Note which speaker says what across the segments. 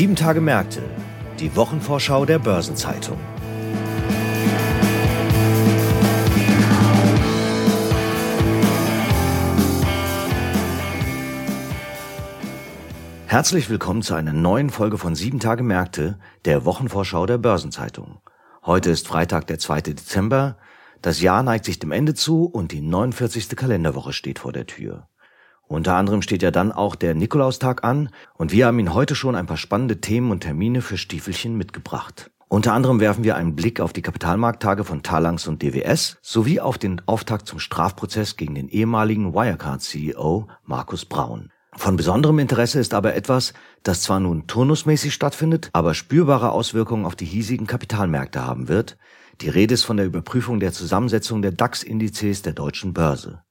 Speaker 1: Sieben Tage Märkte, die Wochenvorschau der Börsenzeitung. Herzlich willkommen zu einer neuen Folge von Sieben Tage Märkte, der Wochenvorschau der Börsenzeitung. Heute ist Freitag, der 2. Dezember. Das Jahr neigt sich dem Ende zu und die 49. Kalenderwoche steht vor der Tür. Unter anderem steht ja dann auch der Nikolaustag an und wir haben Ihnen heute schon ein paar spannende Themen und Termine für Stiefelchen mitgebracht. Unter anderem werfen wir einen Blick auf die Kapitalmarkttage von Talangs und DWS sowie auf den Auftakt zum Strafprozess gegen den ehemaligen Wirecard-CEO Markus Braun. Von besonderem Interesse ist aber etwas, das zwar nun turnusmäßig stattfindet, aber spürbare Auswirkungen auf die hiesigen Kapitalmärkte haben wird. Die Rede ist von der Überprüfung der Zusammensetzung der DAX-Indizes der deutschen Börse.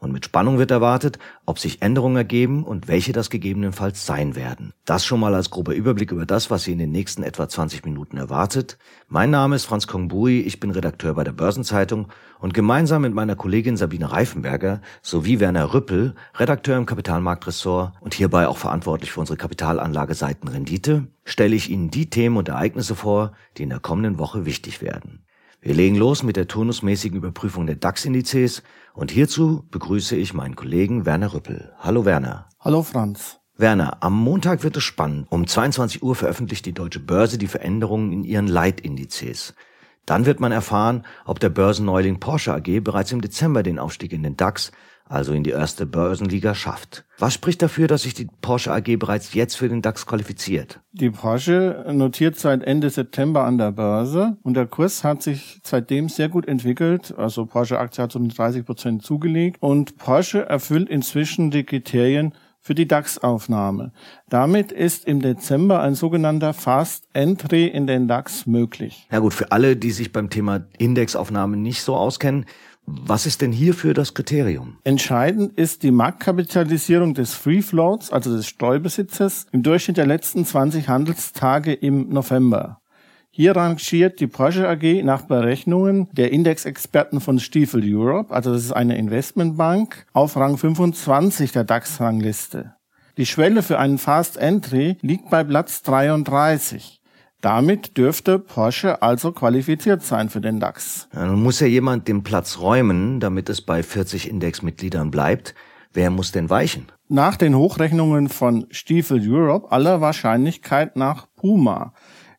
Speaker 1: Und mit Spannung wird erwartet, ob sich Änderungen ergeben und welche das gegebenenfalls sein werden. Das schon mal als grober Überblick über das, was Sie in den nächsten etwa 20 Minuten erwartet. Mein Name ist Franz Kongbui, ich bin Redakteur bei der Börsenzeitung und gemeinsam mit meiner Kollegin Sabine Reifenberger sowie Werner Rüppel, Redakteur im Kapitalmarktressort und hierbei auch verantwortlich für unsere Kapitalanlage Seitenrendite, stelle ich Ihnen die Themen und Ereignisse vor, die in der kommenden Woche wichtig werden. Wir legen los mit der turnusmäßigen Überprüfung der DAX-Indizes und hierzu begrüße ich meinen Kollegen Werner Rüppel. Hallo Werner.
Speaker 2: Hallo Franz.
Speaker 1: Werner, am Montag wird es spannend. Um 22 Uhr veröffentlicht die Deutsche Börse die Veränderungen in ihren Leitindizes. Dann wird man erfahren, ob der Börsenneuling Porsche AG bereits im Dezember den Aufstieg in den DAX also in die erste Börsenliga schafft. Was spricht dafür, dass sich die Porsche AG bereits jetzt für den DAX qualifiziert?
Speaker 2: Die Porsche notiert seit Ende September an der Börse und der Kurs hat sich seitdem sehr gut entwickelt. Also Porsche Aktie hat so 30 Prozent zugelegt und Porsche erfüllt inzwischen die Kriterien für die DAX-Aufnahme. Damit ist im Dezember ein sogenannter Fast Entry in den DAX möglich.
Speaker 1: Ja gut, für alle, die sich beim Thema Indexaufnahme nicht so auskennen, was ist denn hierfür das Kriterium?
Speaker 2: Entscheidend ist die Marktkapitalisierung des Free Floats, also des Streubesitzes, im Durchschnitt der letzten 20 Handelstage im November. Hier rangiert die Porsche AG nach Berechnungen der Indexexperten von Stiefel Europe, also das ist eine Investmentbank, auf Rang 25 der DAX-Rangliste. Die Schwelle für einen Fast Entry liegt bei Platz 33. Damit dürfte Porsche also qualifiziert sein für den DAX.
Speaker 1: Ja, nun muss ja jemand den Platz räumen, damit es bei 40 Indexmitgliedern bleibt. Wer muss denn weichen?
Speaker 2: Nach den Hochrechnungen von Stiefel Europe aller Wahrscheinlichkeit nach Puma.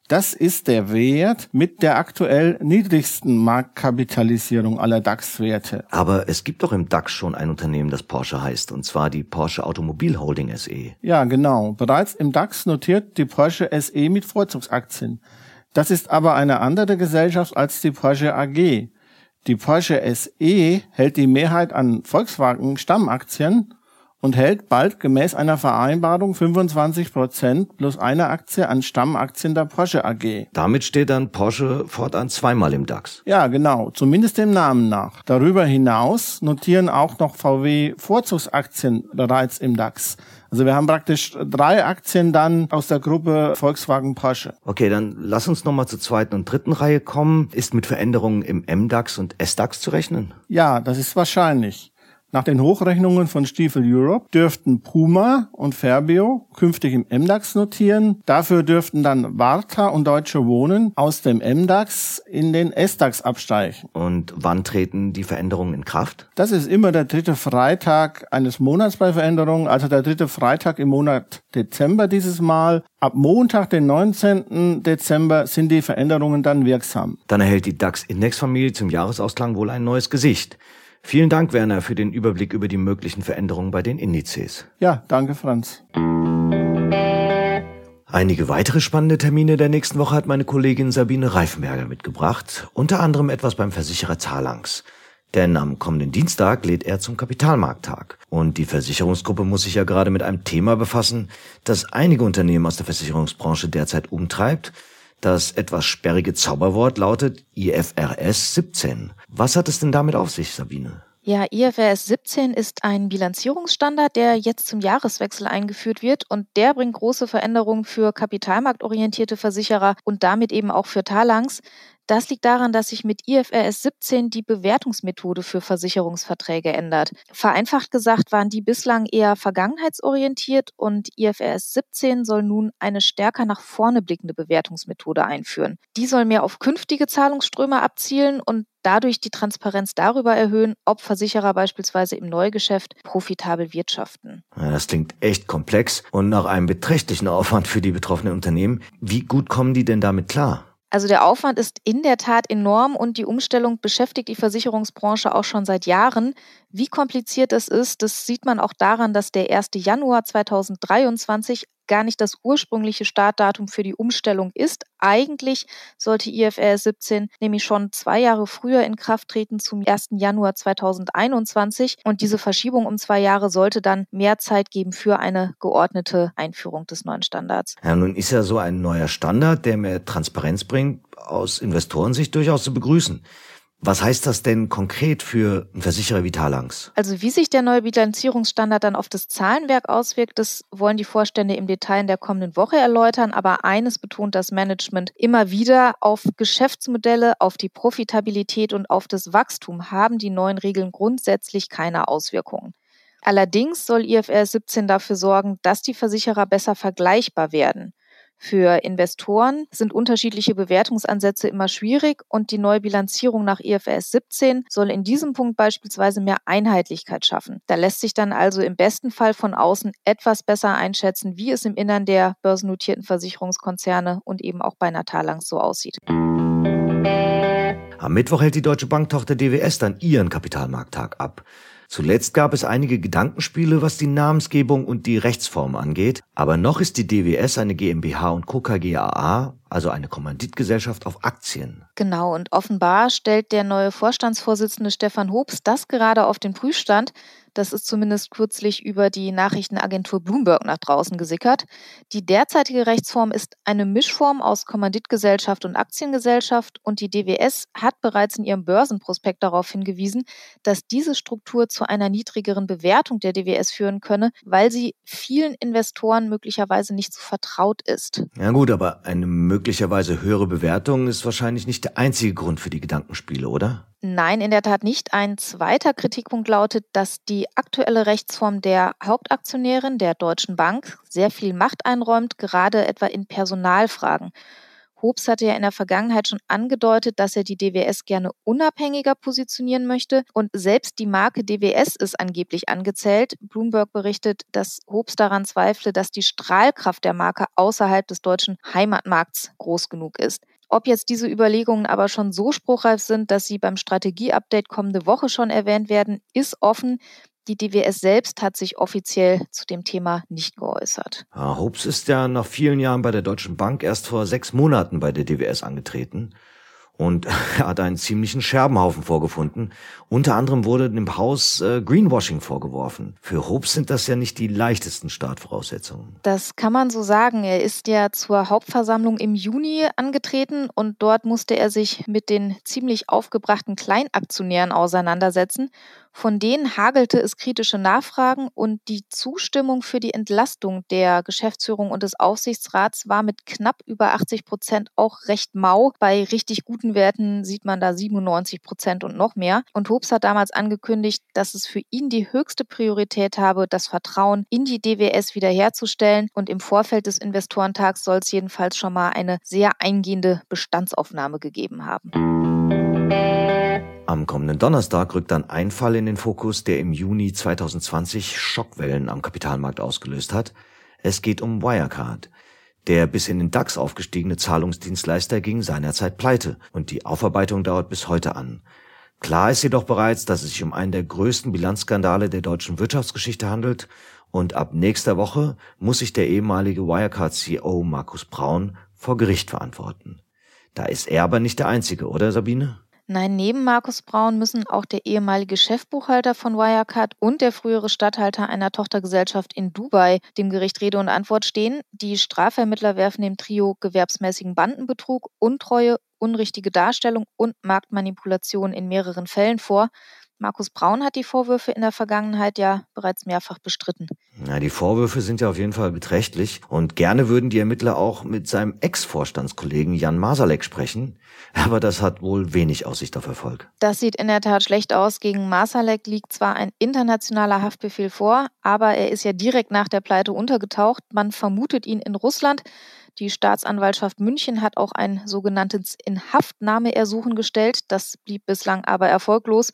Speaker 2: Das ist der Wert mit der aktuell niedrigsten Marktkapitalisierung aller DAX-Werte.
Speaker 1: Aber es gibt doch im DAX schon ein Unternehmen, das Porsche heißt, und zwar die Porsche Automobil Holding SE.
Speaker 2: Ja, genau. Bereits im DAX notiert die Porsche SE mit Vorzugsaktien. Das ist aber eine andere Gesellschaft als die Porsche AG. Die Porsche SE hält die Mehrheit an Volkswagen Stammaktien und hält bald gemäß einer Vereinbarung 25 Prozent plus eine Aktie an Stammaktien der Porsche AG.
Speaker 1: Damit steht dann Porsche fortan zweimal im DAX.
Speaker 2: Ja, genau, zumindest dem Namen nach. Darüber hinaus notieren auch noch VW Vorzugsaktien bereits im DAX. Also wir haben praktisch drei Aktien dann aus der Gruppe Volkswagen Porsche.
Speaker 1: Okay, dann lass uns nochmal zur zweiten und dritten Reihe kommen. Ist mit Veränderungen im MDAX und SDAX zu rechnen?
Speaker 2: Ja, das ist wahrscheinlich. Nach den Hochrechnungen von Stiefel Europe dürften Puma und Ferbio künftig im MDAX notieren. Dafür dürften dann Warta und Deutsche Wohnen aus dem MDAX in den SDAX absteigen.
Speaker 1: Und wann treten die Veränderungen in Kraft?
Speaker 2: Das ist immer der dritte Freitag eines Monats bei Veränderungen, also der dritte Freitag im Monat Dezember dieses Mal. Ab Montag, den 19. Dezember, sind die Veränderungen dann wirksam.
Speaker 1: Dann erhält die DAX-Indexfamilie zum Jahresausklang wohl ein neues Gesicht. Vielen Dank, Werner, für den Überblick über die möglichen Veränderungen bei den Indizes.
Speaker 2: Ja, danke, Franz.
Speaker 1: Einige weitere spannende Termine der nächsten Woche hat meine Kollegin Sabine Reifenberger mitgebracht, unter anderem etwas beim Versicherer Talangs. Denn am kommenden Dienstag lädt er zum Kapitalmarkttag. Und die Versicherungsgruppe muss sich ja gerade mit einem Thema befassen, das einige Unternehmen aus der Versicherungsbranche derzeit umtreibt, das etwas sperrige Zauberwort lautet IFRS 17. Was hat es denn damit auf sich, Sabine?
Speaker 3: Ja, IFRS 17 ist ein Bilanzierungsstandard, der jetzt zum Jahreswechsel eingeführt wird und der bringt große Veränderungen für kapitalmarktorientierte Versicherer und damit eben auch für Talangs. Das liegt daran, dass sich mit IFRS 17 die Bewertungsmethode für Versicherungsverträge ändert. Vereinfacht gesagt waren die bislang eher vergangenheitsorientiert und IFRS 17 soll nun eine stärker nach vorne blickende Bewertungsmethode einführen. Die soll mehr auf künftige Zahlungsströme abzielen und dadurch die Transparenz darüber erhöhen, ob Versicherer beispielsweise im Neugeschäft profitabel wirtschaften.
Speaker 1: Ja, das klingt echt komplex und nach einem beträchtlichen Aufwand für die betroffenen Unternehmen. Wie gut kommen die denn damit klar?
Speaker 3: Also der Aufwand ist in der Tat enorm und die Umstellung beschäftigt die Versicherungsbranche auch schon seit Jahren. Wie kompliziert es ist, das sieht man auch daran, dass der 1. Januar 2023 gar nicht das ursprüngliche Startdatum für die Umstellung ist. Eigentlich sollte IFRS 17 nämlich schon zwei Jahre früher in Kraft treten, zum 1. Januar 2021. Und diese Verschiebung um zwei Jahre sollte dann mehr Zeit geben für eine geordnete Einführung des neuen Standards.
Speaker 1: Ja, nun ist ja so ein neuer Standard, der mehr Transparenz bringt, aus Investorensicht durchaus zu begrüßen. Was heißt das denn konkret für einen Versicherer wie Talangs?
Speaker 3: Also wie sich der neue Bilanzierungsstandard dann auf das Zahlenwerk auswirkt, das wollen die Vorstände im Detail in der kommenden Woche erläutern. Aber eines betont das Management immer wieder, auf Geschäftsmodelle, auf die Profitabilität und auf das Wachstum haben die neuen Regeln grundsätzlich keine Auswirkungen. Allerdings soll IFRS 17 dafür sorgen, dass die Versicherer besser vergleichbar werden. Für Investoren sind unterschiedliche Bewertungsansätze immer schwierig und die neue Bilanzierung nach IFRS 17 soll in diesem Punkt beispielsweise mehr Einheitlichkeit schaffen. Da lässt sich dann also im besten Fall von außen etwas besser einschätzen, wie es im Innern der börsennotierten Versicherungskonzerne und eben auch bei Natalangs so aussieht.
Speaker 1: Am Mittwoch hält die Deutsche Banktochter DWS dann ihren Kapitalmarkttag ab. Zuletzt gab es einige Gedankenspiele, was die Namensgebung und die Rechtsform angeht, aber noch ist die DWS eine GmbH und Co. KGaA, also eine Kommanditgesellschaft auf Aktien.
Speaker 3: Genau, und offenbar stellt der neue Vorstandsvorsitzende Stefan Hobbs das gerade auf den Prüfstand, das ist zumindest kürzlich über die Nachrichtenagentur Bloomberg nach draußen gesickert. Die derzeitige Rechtsform ist eine Mischform aus Kommanditgesellschaft und Aktiengesellschaft und die DWS hat bereits in ihrem Börsenprospekt darauf hingewiesen, dass diese Struktur zu einer niedrigeren Bewertung der DWS führen könne, weil sie vielen Investoren möglicherweise nicht so vertraut ist.
Speaker 1: Ja gut, aber eine möglicherweise höhere Bewertung ist wahrscheinlich nicht der einzige Grund für die Gedankenspiele, oder?
Speaker 3: Nein, in der Tat nicht. Ein zweiter Kritikpunkt lautet, dass die aktuelle Rechtsform der Hauptaktionärin der Deutschen Bank sehr viel Macht einräumt, gerade etwa in Personalfragen. Hobbs hatte ja in der Vergangenheit schon angedeutet, dass er die DWS gerne unabhängiger positionieren möchte und selbst die Marke DWS ist angeblich angezählt. Bloomberg berichtet, dass Hobbs daran zweifle, dass die Strahlkraft der Marke außerhalb des deutschen Heimatmarkts groß genug ist. Ob jetzt diese Überlegungen aber schon so spruchreif sind, dass sie beim Strategieupdate kommende Woche schon erwähnt werden, ist offen. Die DWS selbst hat sich offiziell zu dem Thema nicht geäußert.
Speaker 1: Ja, Hobbs ist ja nach vielen Jahren bei der Deutschen Bank erst vor sechs Monaten bei der DWS angetreten und er hat einen ziemlichen Scherbenhaufen vorgefunden. Unter anderem wurde dem Haus äh, Greenwashing vorgeworfen. Für Hobbes sind das ja nicht die leichtesten Startvoraussetzungen.
Speaker 3: Das kann man so sagen. Er ist ja zur Hauptversammlung im Juni angetreten und dort musste er sich mit den ziemlich aufgebrachten Kleinaktionären auseinandersetzen. Von denen hagelte es kritische Nachfragen und die Zustimmung für die Entlastung der Geschäftsführung und des Aufsichtsrats war mit knapp über 80 Prozent auch recht mau. Bei richtig guten Werten sieht man da 97 Prozent und noch mehr. Und Hobbs hat damals angekündigt, dass es für ihn die höchste Priorität habe, das Vertrauen in die DWS wiederherzustellen. Und im Vorfeld des Investorentags soll es jedenfalls schon mal eine sehr eingehende Bestandsaufnahme gegeben haben.
Speaker 1: Am kommenden Donnerstag rückt dann ein Fall in den Fokus, der im Juni 2020 Schockwellen am Kapitalmarkt ausgelöst hat. Es geht um Wirecard. Der bis in den DAX aufgestiegene Zahlungsdienstleister ging seinerzeit pleite und die Aufarbeitung dauert bis heute an. Klar ist jedoch bereits, dass es sich um einen der größten Bilanzskandale der deutschen Wirtschaftsgeschichte handelt und ab nächster Woche muss sich der ehemalige Wirecard-CEO Markus Braun vor Gericht verantworten. Da ist er aber nicht der Einzige, oder Sabine?
Speaker 3: Nein, neben Markus Braun müssen auch der ehemalige Chefbuchhalter von Wirecard und der frühere Statthalter einer Tochtergesellschaft in Dubai dem Gericht Rede und Antwort stehen. Die Strafvermittler werfen dem Trio gewerbsmäßigen Bandenbetrug, Untreue, unrichtige Darstellung und Marktmanipulation in mehreren Fällen vor. Markus Braun hat die Vorwürfe in der Vergangenheit ja bereits mehrfach bestritten.
Speaker 1: Na, die Vorwürfe sind ja auf jeden Fall beträchtlich und gerne würden die Ermittler auch mit seinem Ex-Vorstandskollegen Jan Masalek sprechen, aber das hat wohl wenig Aussicht auf Erfolg.
Speaker 3: Das sieht in der Tat schlecht aus. Gegen Masalek liegt zwar ein internationaler Haftbefehl vor, aber er ist ja direkt nach der Pleite untergetaucht. Man vermutet ihn in Russland. Die Staatsanwaltschaft München hat auch ein sogenanntes Inhaftnahmeersuchen gestellt. Das blieb bislang aber erfolglos.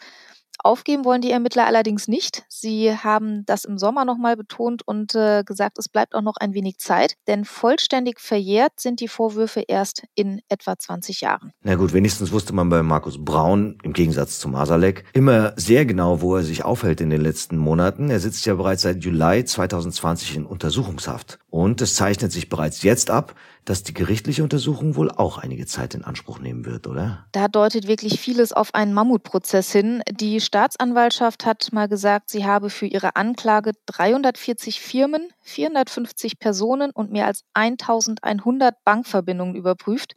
Speaker 3: Aufgeben wollen die Ermittler allerdings nicht. Sie haben das im Sommer nochmal betont und äh, gesagt, es bleibt auch noch ein wenig Zeit, denn vollständig verjährt sind die Vorwürfe erst in etwa 20 Jahren.
Speaker 1: Na gut, wenigstens wusste man bei Markus Braun, im Gegensatz zu Masalek, immer sehr genau, wo er sich aufhält in den letzten Monaten. Er sitzt ja bereits seit Juli 2020 in Untersuchungshaft. Und es zeichnet sich bereits jetzt ab, dass die gerichtliche Untersuchung wohl auch einige Zeit in Anspruch nehmen wird, oder?
Speaker 3: Da deutet wirklich vieles auf einen Mammutprozess hin. Die Staatsanwaltschaft hat mal gesagt, sie habe für ihre Anklage 340 Firmen, 450 Personen und mehr als 1100 Bankverbindungen überprüft.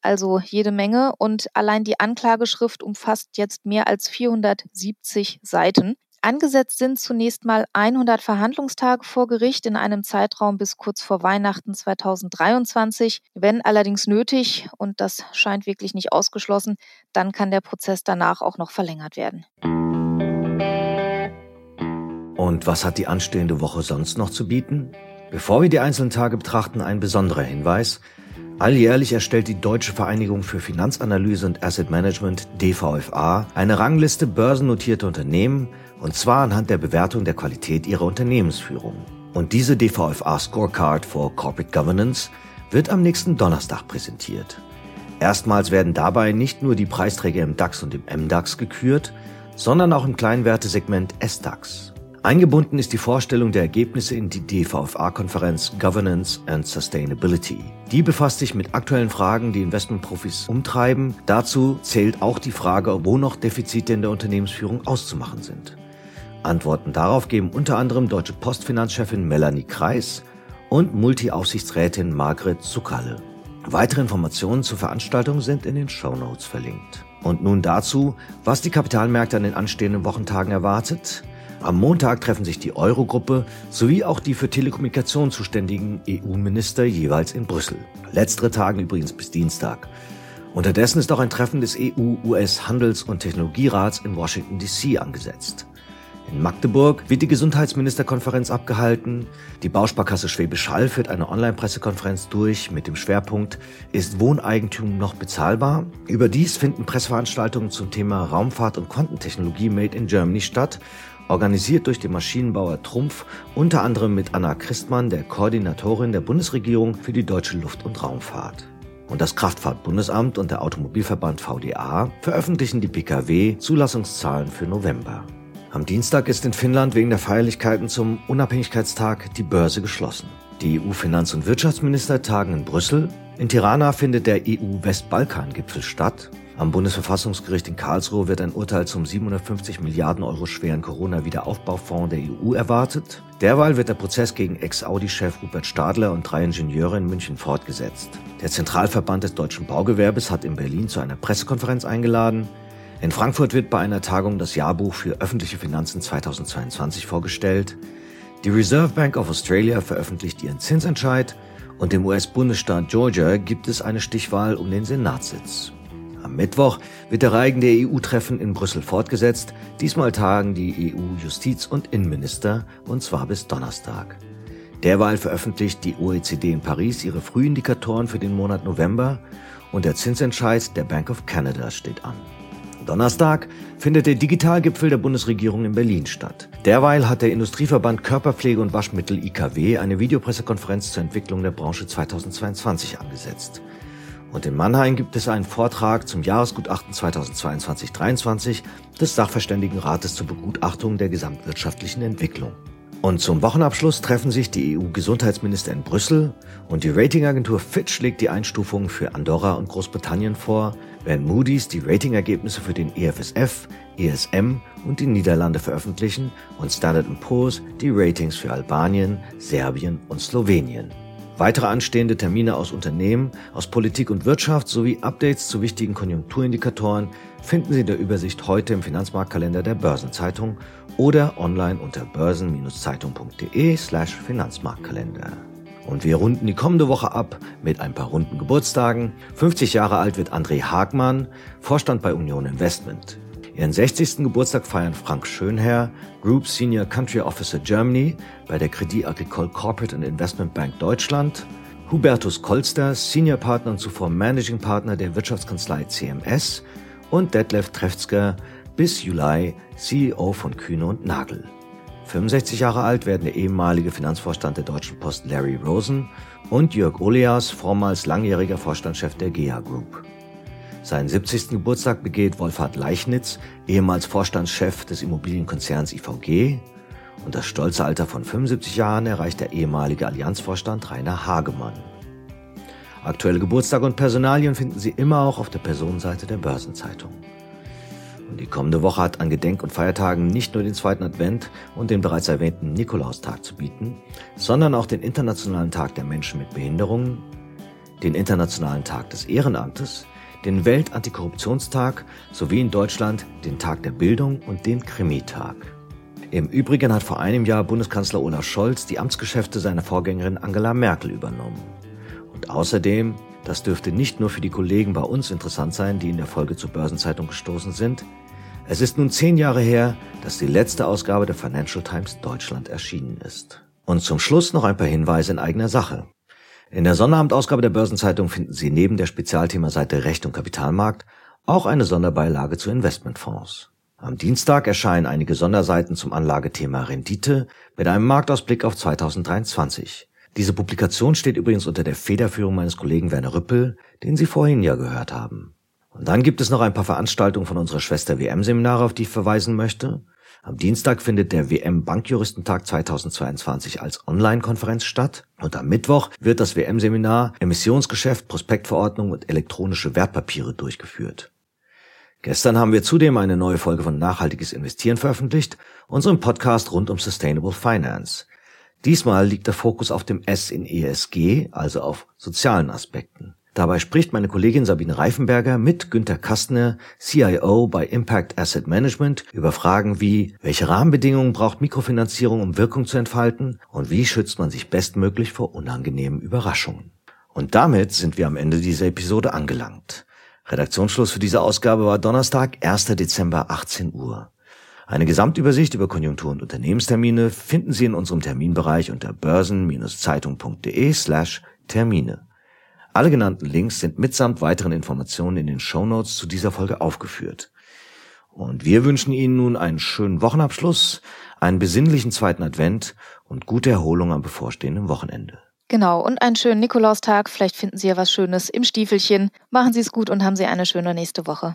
Speaker 3: Also jede Menge. Und allein die Anklageschrift umfasst jetzt mehr als 470 Seiten. Angesetzt sind zunächst mal 100 Verhandlungstage vor Gericht in einem Zeitraum bis kurz vor Weihnachten 2023. Wenn allerdings nötig, und das scheint wirklich nicht ausgeschlossen, dann kann der Prozess danach auch noch verlängert werden.
Speaker 1: Und was hat die anstehende Woche sonst noch zu bieten? Bevor wir die einzelnen Tage betrachten, ein besonderer Hinweis. Alljährlich erstellt die Deutsche Vereinigung für Finanzanalyse und Asset Management DVFA eine Rangliste börsennotierter Unternehmen und zwar anhand der Bewertung der Qualität ihrer Unternehmensführung. Und diese DVFA Scorecard for Corporate Governance wird am nächsten Donnerstag präsentiert. Erstmals werden dabei nicht nur die Preisträger im DAX und im MDAX gekürt, sondern auch im Kleinwertesegment SDAX. Eingebunden ist die Vorstellung der Ergebnisse in die DVFA-Konferenz Governance and Sustainability. Die befasst sich mit aktuellen Fragen, die Investmentprofis umtreiben. Dazu zählt auch die Frage, wo noch Defizite in der Unternehmensführung auszumachen sind. Antworten darauf geben unter anderem deutsche Postfinanzchefin Melanie Kreis und Multi-Aufsichtsrätin Margret Zuckerle. Weitere Informationen zur Veranstaltung sind in den Show Notes verlinkt. Und nun dazu, was die Kapitalmärkte an den anstehenden Wochentagen erwartet. Am Montag treffen sich die Eurogruppe sowie auch die für Telekommunikation zuständigen EU-Minister jeweils in Brüssel. Letztere tagen übrigens bis Dienstag. Unterdessen ist auch ein Treffen des EU-US-Handels- und Technologierats in Washington DC angesetzt. In Magdeburg wird die Gesundheitsministerkonferenz abgehalten. Die Bausparkasse Schwäbisch Hall führt eine Online-Pressekonferenz durch mit dem Schwerpunkt Ist Wohneigentum noch bezahlbar? Überdies finden Presseveranstaltungen zum Thema Raumfahrt und Quantentechnologie Made in Germany statt, organisiert durch den Maschinenbauer Trumpf, unter anderem mit Anna Christmann, der Koordinatorin der Bundesregierung für die deutsche Luft- und Raumfahrt. Und das Kraftfahrtbundesamt und der Automobilverband VDA veröffentlichen die Pkw-Zulassungszahlen für November. Am Dienstag ist in Finnland wegen der Feierlichkeiten zum Unabhängigkeitstag die Börse geschlossen. Die EU-Finanz- und Wirtschaftsminister tagen in Brüssel. In Tirana findet der EU-Westbalkan-Gipfel statt. Am Bundesverfassungsgericht in Karlsruhe wird ein Urteil zum 750 Milliarden Euro schweren Corona-Wiederaufbaufonds der EU erwartet. Derweil wird der Prozess gegen Ex-Audi-Chef Rupert Stadler und drei Ingenieure in München fortgesetzt. Der Zentralverband des deutschen Baugewerbes hat in Berlin zu einer Pressekonferenz eingeladen. In Frankfurt wird bei einer Tagung das Jahrbuch für öffentliche Finanzen 2022 vorgestellt. Die Reserve Bank of Australia veröffentlicht ihren Zinsentscheid und im US-Bundesstaat Georgia gibt es eine Stichwahl um den Senatssitz. Am Mittwoch wird der Reigen der EU-Treffen in Brüssel fortgesetzt. Diesmal tagen die EU-Justiz- und Innenminister und zwar bis Donnerstag. Derweil veröffentlicht die OECD in Paris ihre Frühindikatoren für den Monat November und der Zinsentscheid der Bank of Canada steht an. Donnerstag findet der Digitalgipfel der Bundesregierung in Berlin statt. Derweil hat der Industrieverband Körperpflege und Waschmittel IKW eine Videopressekonferenz zur Entwicklung der Branche 2022 angesetzt. Und in Mannheim gibt es einen Vortrag zum Jahresgutachten 2022-23 des Sachverständigenrates zur Begutachtung der gesamtwirtschaftlichen Entwicklung. Und zum Wochenabschluss treffen sich die EU-Gesundheitsminister in Brüssel und die Ratingagentur Fitch legt die Einstufungen für Andorra und Großbritannien vor, während Moody's die Ratingergebnisse für den EFSF, ESM und die Niederlande veröffentlichen und Standard Poor's die Ratings für Albanien, Serbien und Slowenien. Weitere anstehende Termine aus Unternehmen, aus Politik und Wirtschaft sowie Updates zu wichtigen Konjunkturindikatoren finden Sie in der Übersicht heute im Finanzmarktkalender der Börsenzeitung oder online unter börsen-zeitung.de slash Finanzmarktkalender. Und wir runden die kommende Woche ab mit ein paar runden Geburtstagen. 50 Jahre alt wird André Hagmann, Vorstand bei Union Investment. Ihren 60. Geburtstag feiern Frank Schönherr, Group Senior Country Officer Germany bei der Credit Agricole Corporate and Investment Bank Deutschland, Hubertus Kolster, Senior Partner und zuvor Managing Partner der Wirtschaftskanzlei CMS und Detlef Trefzger bis Juli CEO von Kühne und Nagel. 65 Jahre alt werden der ehemalige Finanzvorstand der Deutschen Post Larry Rosen und Jörg Oleas, vormals langjähriger Vorstandschef der GEA Group. Seinen 70. Geburtstag begeht Wolfhard Leichnitz, ehemals Vorstandschef des Immobilienkonzerns IVG. Und das stolze Alter von 75 Jahren erreicht der ehemalige Allianzvorstand Rainer Hagemann. Aktuelle Geburtstage und Personalien finden Sie immer auch auf der Personenseite der Börsenzeitung. Die kommende Woche hat an Gedenk- und Feiertagen nicht nur den zweiten Advent und den bereits erwähnten Nikolaustag zu bieten, sondern auch den Internationalen Tag der Menschen mit Behinderungen, den Internationalen Tag des Ehrenamtes, den Weltantikorruptionstag sowie in Deutschland den Tag der Bildung und den Krimitag. Im Übrigen hat vor einem Jahr Bundeskanzler Olaf Scholz die Amtsgeschäfte seiner Vorgängerin Angela Merkel übernommen. Und außerdem, das dürfte nicht nur für die Kollegen bei uns interessant sein, die in der Folge zur Börsenzeitung gestoßen sind, es ist nun zehn Jahre her, dass die letzte Ausgabe der Financial Times Deutschland erschienen ist. Und zum Schluss noch ein paar Hinweise in eigener Sache. In der Sonnabend-Ausgabe der Börsenzeitung finden Sie neben der Spezialthemaseite Recht und Kapitalmarkt auch eine Sonderbeilage zu Investmentfonds. Am Dienstag erscheinen einige Sonderseiten zum Anlagethema Rendite mit einem Marktausblick auf 2023. Diese Publikation steht übrigens unter der Federführung meines Kollegen Werner Rüppel, den Sie vorhin ja gehört haben. Und dann gibt es noch ein paar Veranstaltungen von unserer Schwester WM-Seminare, auf die ich verweisen möchte. Am Dienstag findet der WM Bankjuristentag 2022 als Online-Konferenz statt und am Mittwoch wird das WM-Seminar Emissionsgeschäft, Prospektverordnung und elektronische Wertpapiere durchgeführt. Gestern haben wir zudem eine neue Folge von Nachhaltiges Investieren veröffentlicht, unserem Podcast rund um Sustainable Finance. Diesmal liegt der Fokus auf dem S in ESG, also auf sozialen Aspekten. Dabei spricht meine Kollegin Sabine Reifenberger mit Günter Kastner, CIO bei Impact Asset Management, über Fragen wie, welche Rahmenbedingungen braucht Mikrofinanzierung, um Wirkung zu entfalten und wie schützt man sich bestmöglich vor unangenehmen Überraschungen. Und damit sind wir am Ende dieser Episode angelangt. Redaktionsschluss für diese Ausgabe war Donnerstag, 1. Dezember, 18 Uhr. Eine Gesamtübersicht über Konjunktur- und Unternehmenstermine finden Sie in unserem Terminbereich unter börsen-zeitung.de slash Termine. Alle genannten Links sind mitsamt weiteren Informationen in den Show Notes zu dieser Folge aufgeführt. Und wir wünschen Ihnen nun einen schönen Wochenabschluss, einen besinnlichen zweiten Advent und gute Erholung am bevorstehenden Wochenende.
Speaker 3: Genau, und einen schönen Nikolaustag. Vielleicht finden Sie ja was Schönes im Stiefelchen. Machen Sie es gut und haben Sie eine schöne nächste Woche.